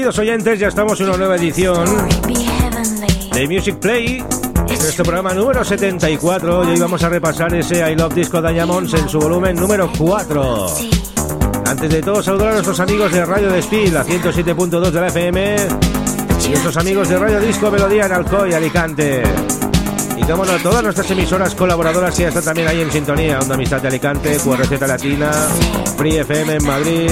queridos oyentes, ya estamos en una nueva edición de Music Play. En este programa número 74 y hoy vamos a repasar ese I Love Disco Diamonds en su volumen número 4. Antes de todo, saludar a nuestros amigos de Radio Despil, a 107.2 de la FM, y nuestros amigos de Radio Disco Melodía en Alcoy, Alicante. Y como no, todas nuestras emisoras colaboradoras ya están también ahí en sintonía. Onda Amistad de Alicante, QRZ Latina, Free FM en Madrid,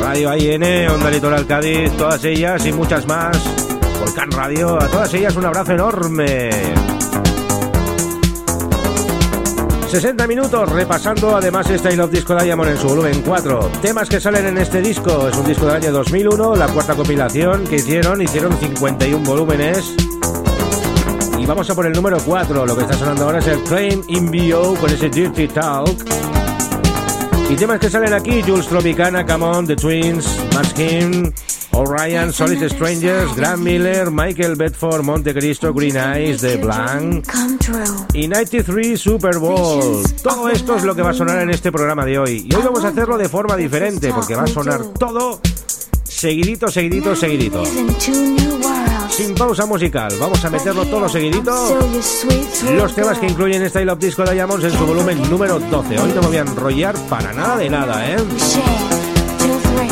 Radio AIN, Onda Litoral Cádiz, todas ellas y muchas más. Volcán Radio, a todas ellas un abrazo enorme. 60 minutos repasando además este I Love Disco Diamond en su volumen 4. Temas que salen en este disco. Es un disco del año 2001, la cuarta compilación que hicieron. Hicieron 51 volúmenes. Y vamos a por el número 4. Lo que está sonando ahora es el Claim in BO con ese Dirty Talk. Y temas que salen aquí, Jules Tropicana, Come On, The Twins, Maskin, O'Ryan, Solid Strangers, Grant Miller, Michael Bedford, Montecristo, Green Eyes, The Blanc y 93 Super Bowl. Todo esto es lo que va a sonar en este programa de hoy. Y hoy vamos a hacerlo de forma diferente porque va a sonar todo seguidito, seguidito, seguidito sin pausa musical. Vamos a meterlo todo seguidito. Los temas que incluyen Style of Disco Diamonds en su volumen número 12. Hoy no me voy a enrollar para nada de nada, ¿eh?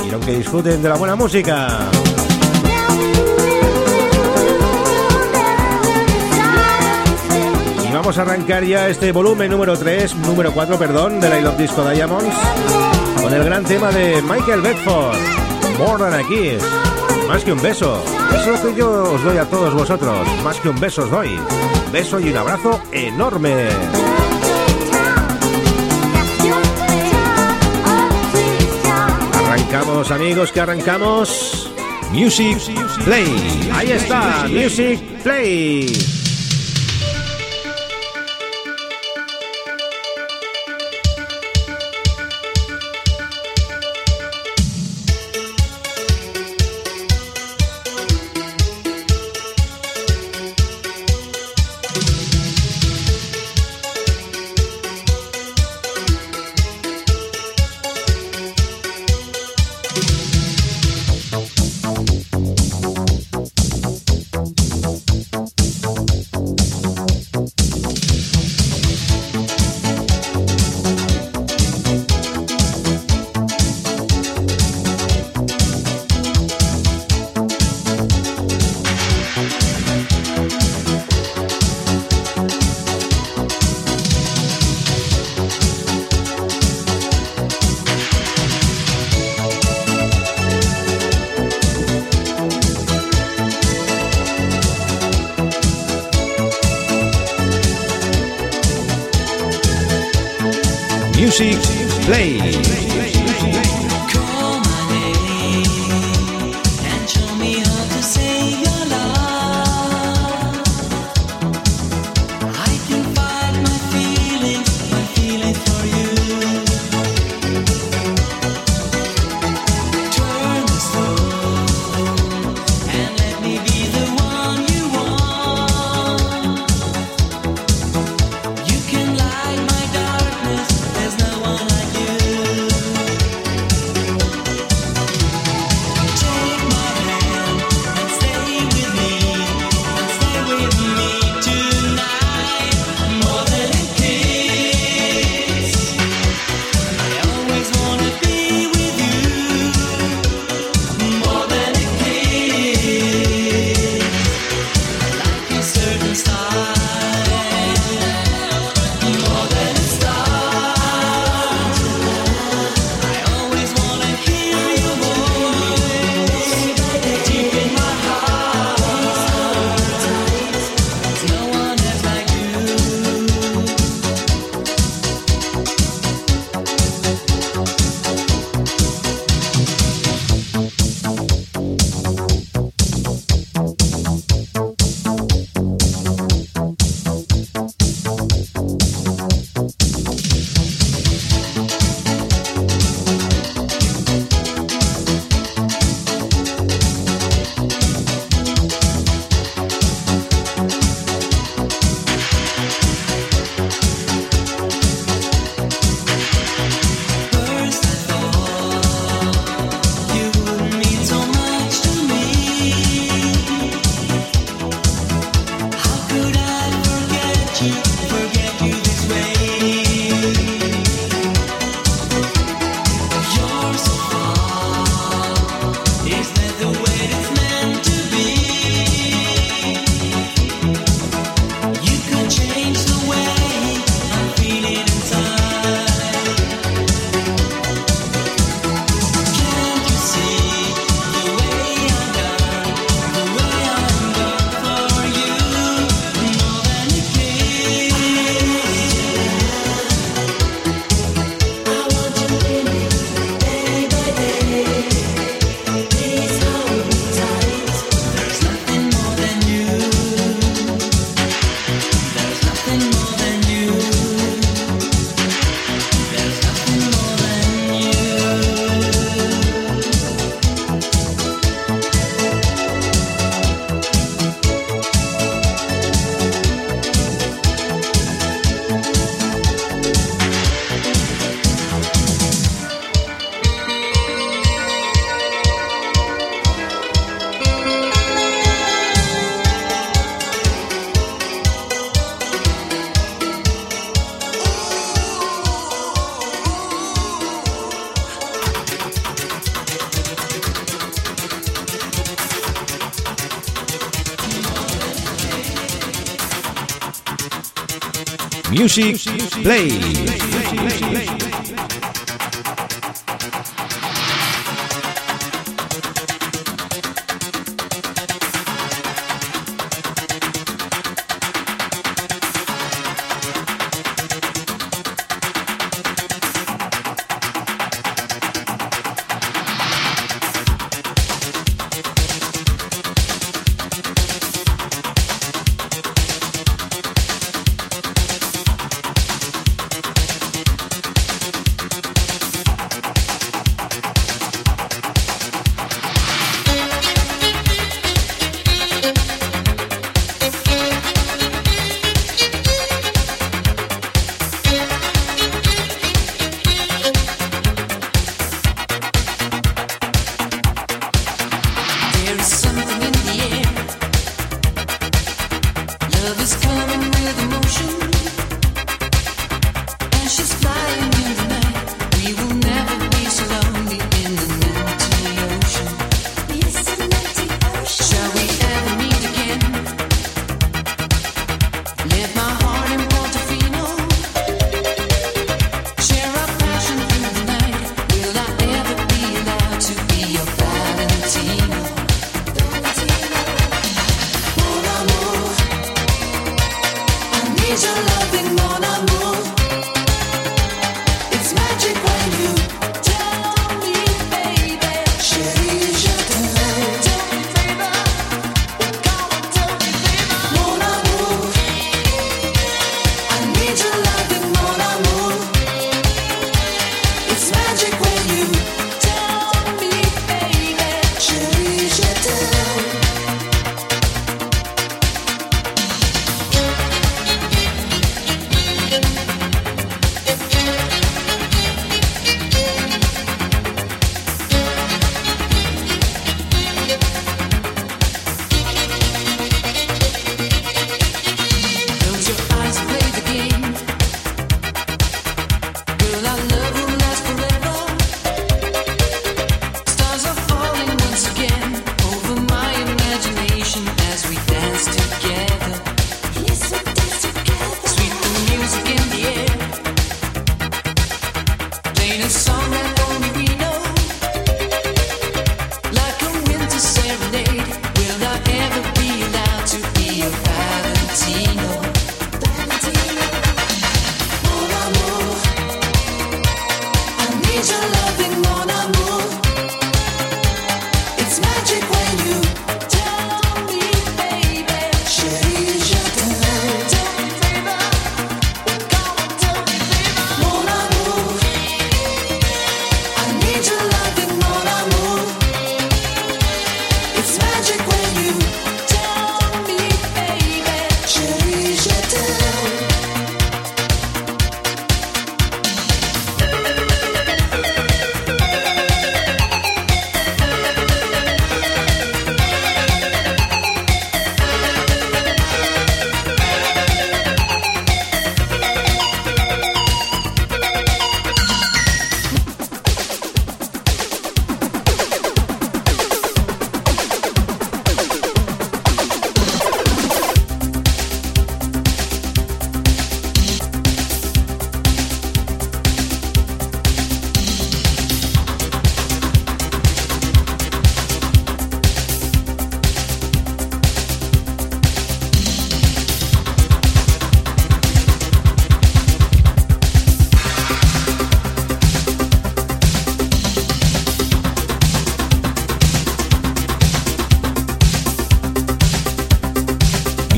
Y aunque disfruten de la buena música. Y vamos a arrancar ya este volumen número 3, número 4, perdón, de la I Love Disco Diamonds, con el gran tema de Michael Bedford, More Than a Kiss, más que un beso. Eso es lo que yo os doy a todos vosotros. Más que un beso os doy. beso y un abrazo enorme. Arrancamos amigos, que arrancamos. Music Play. Ahí está, Music Play. vem. Music Play.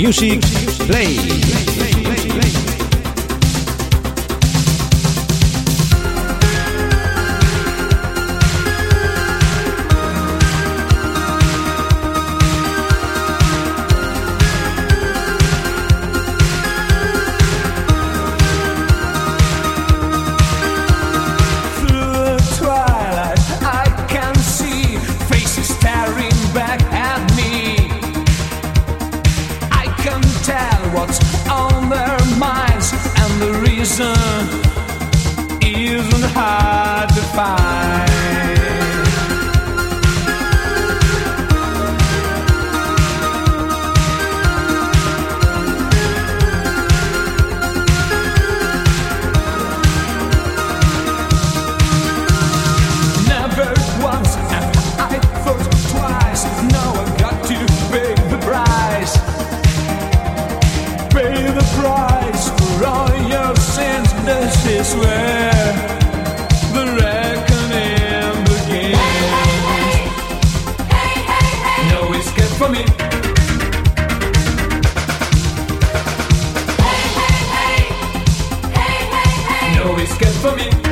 Music Play. It's good for me.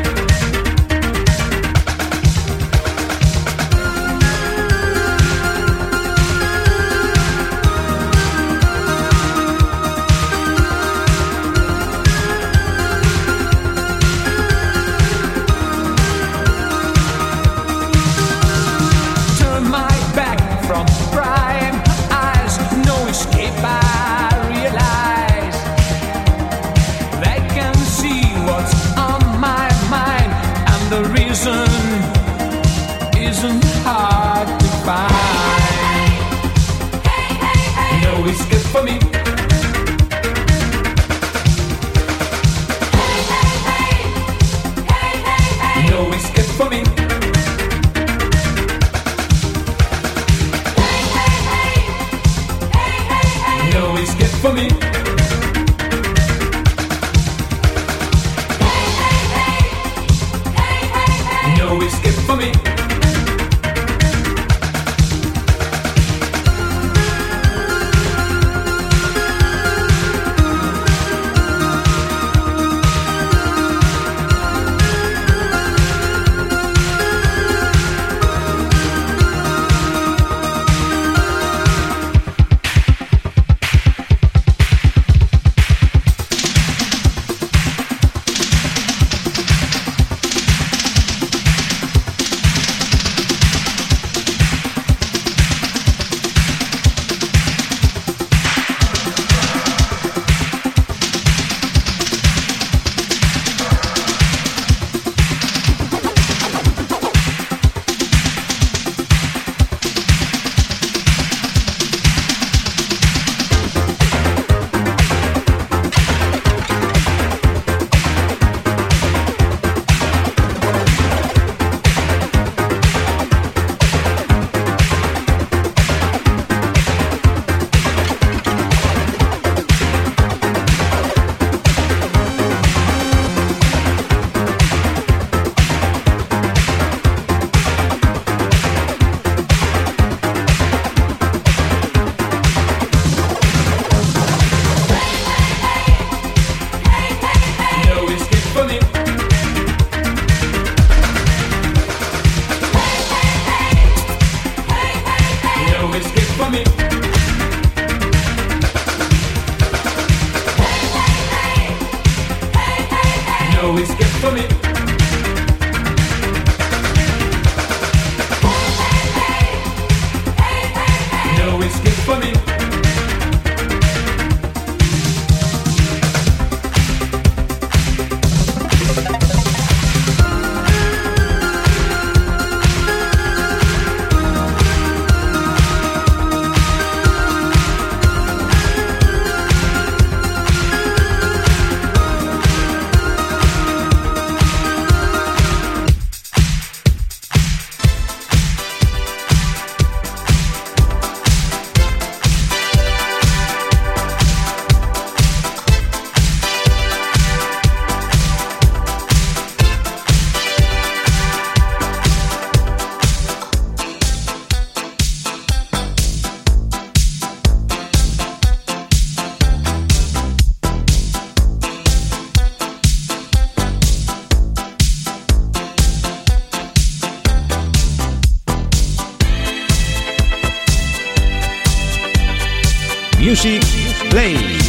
Music Play.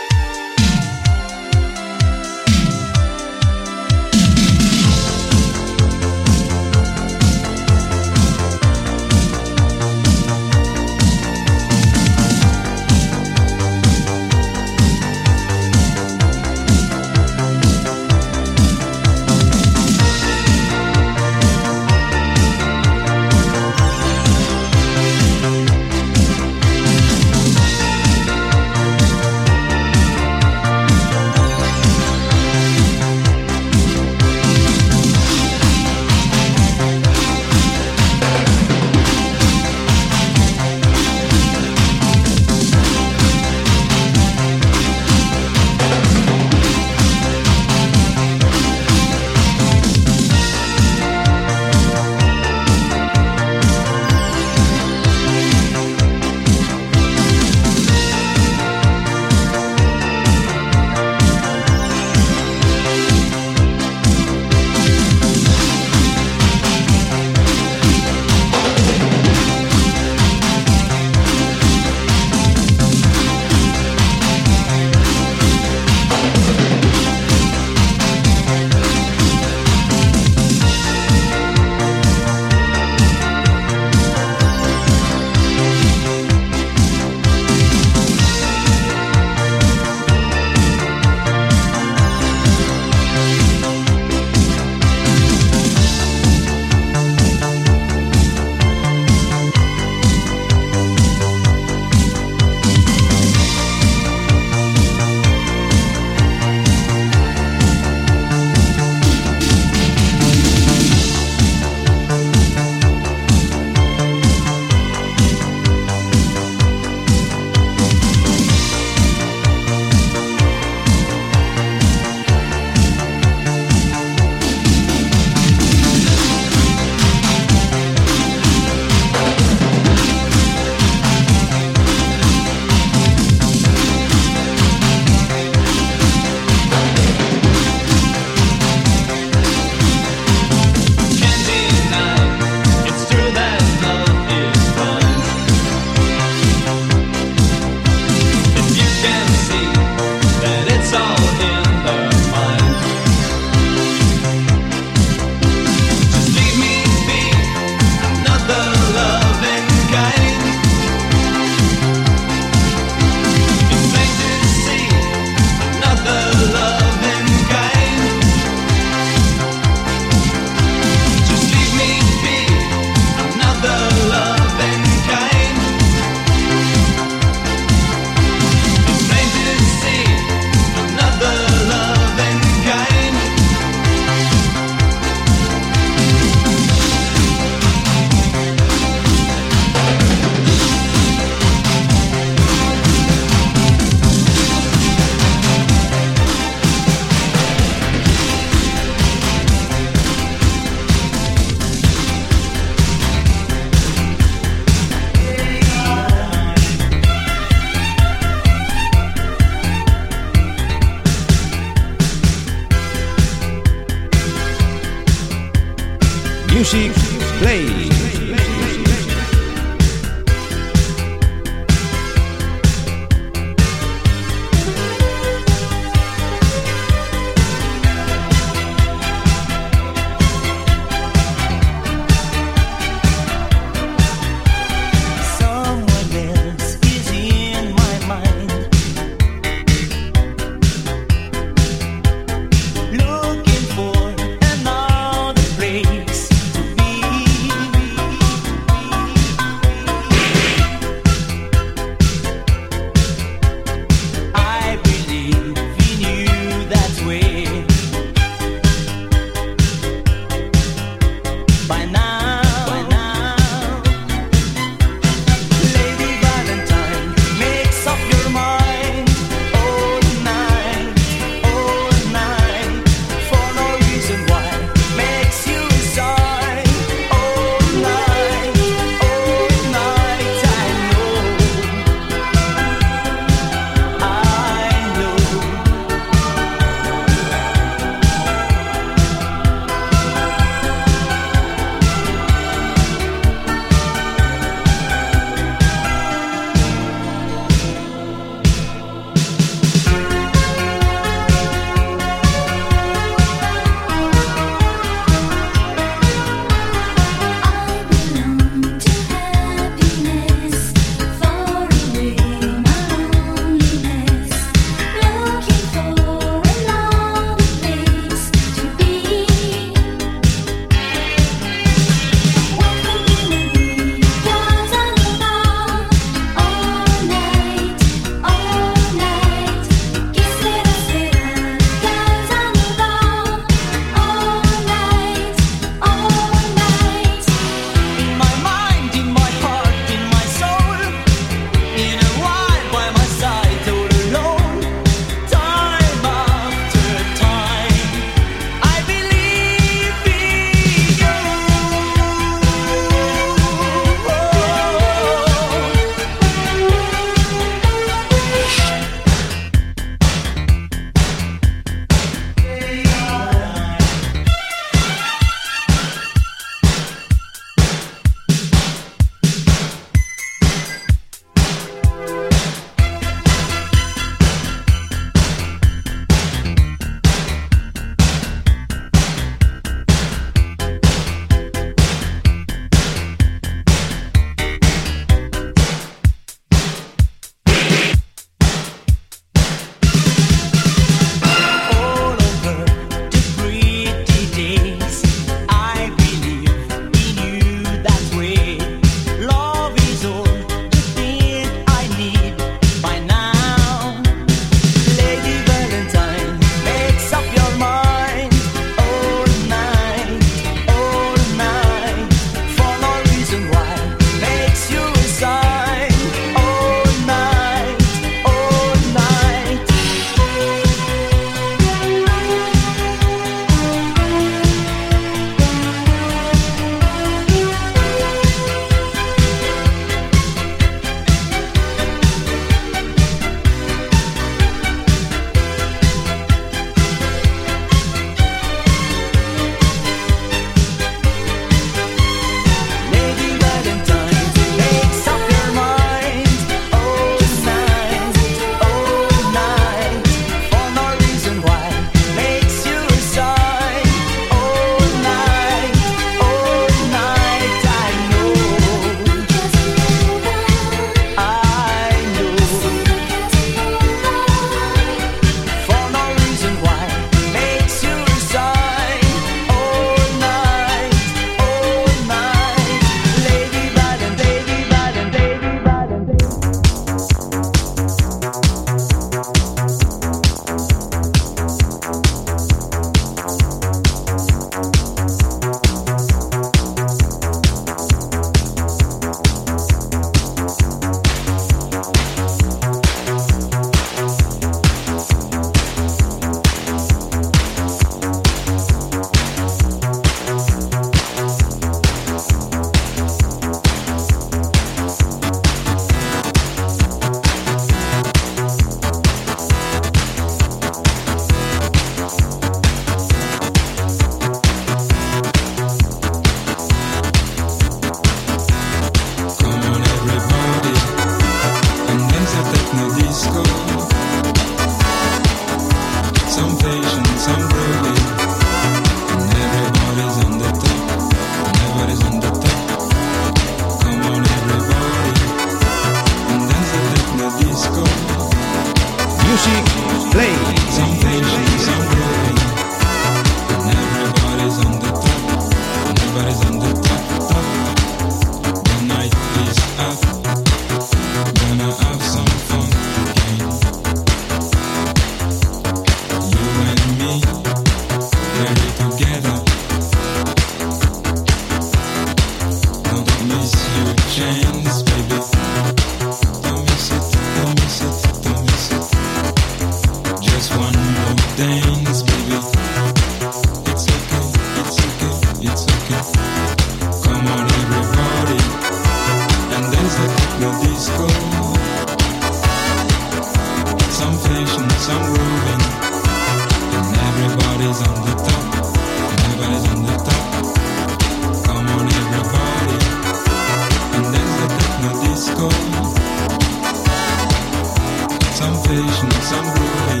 temptations I'm ruling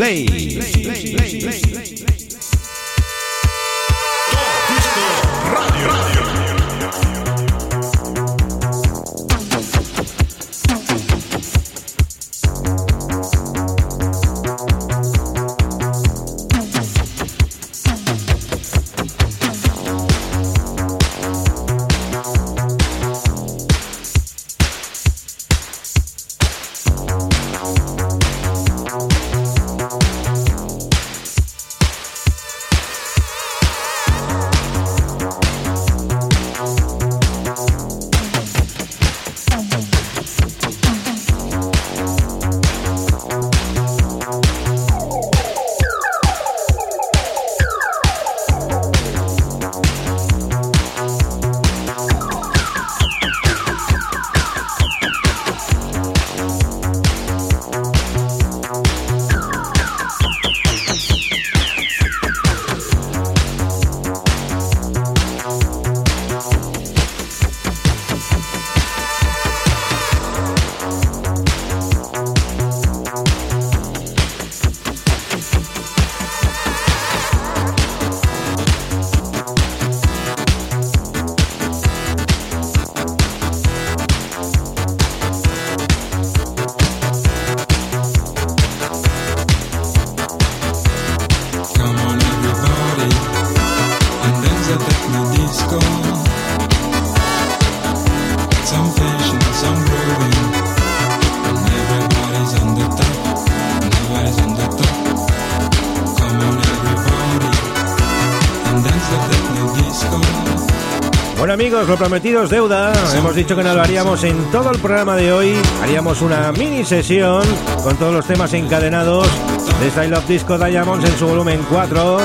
Play. Amigos, lo prometido es deuda. Hemos dicho que no lo haríamos en todo el programa de hoy. Haríamos una mini sesión con todos los temas encadenados de Style of Disco Diamonds en su volumen 4.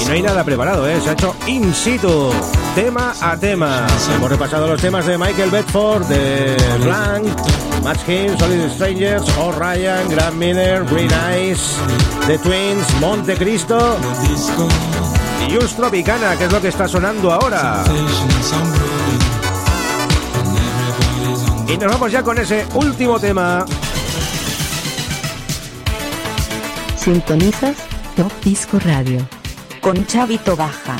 Y no hay nada preparado, ¿eh? se ha hecho in situ, tema a tema. Hemos repasado los temas de Michael Bedford, de Blank, Max King, Solid Strangers, O'Ryan, Grant Miller, Green Eyes, The Twins, Monte Cristo y Tropicana, que es lo que está sonando ahora. Y nos vamos ya con ese último tema. Sintonizas Top Disco Radio con Chavito Baja.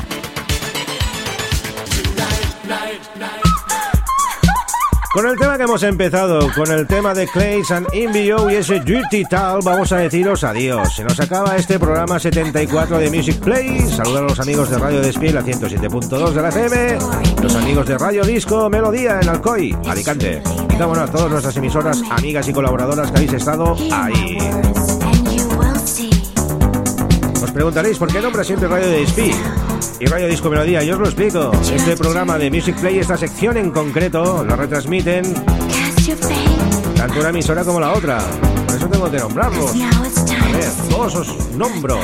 Con el tema que hemos empezado, con el tema de Clays and Invio y ese Dirty Tal, vamos a deciros adiós. Se nos acaba este programa 74 de Music Play. Saludar a los amigos de Radio Despiel a 107.2 de la FM, los amigos de Radio Disco Melodía en Alcoy, Alicante. Y vámonos a todas nuestras emisoras, amigas y colaboradoras que habéis estado ahí. Os preguntaréis por qué nombra siempre Radio Despiel y Radio Disco Melodía. Yo os lo explico. Este programa de Music Play, esta sección en concreto, lo retransmiten tanto una emisora como la otra. Por eso tengo que nombrarlos. A ver, todos os nombro.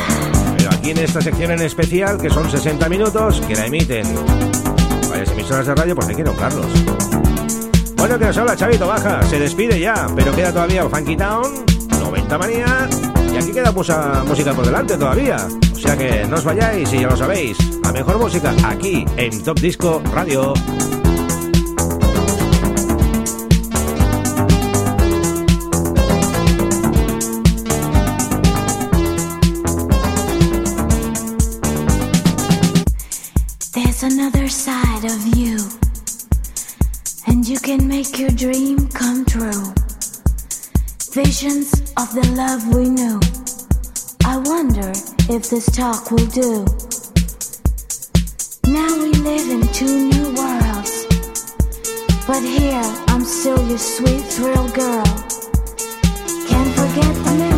Pero aquí en esta sección en especial, que son 60 minutos, que la emiten varias emisoras de radio, pues hay que nombrarlos. Bueno, que nos habla Chavito Baja, se despide ya, pero queda todavía Funky Town, 90 Manía, y aquí queda mucha música por delante todavía. Sea que no os vayáis y ya lo sabéis. La mejor música aquí en Top Disco Radio. There's another side of you, and you can make your dream come true. Visions of the love we knew. If this talk will do. Now we live in two new worlds. But here, I'm still your sweet thrill girl. Can't forget the memory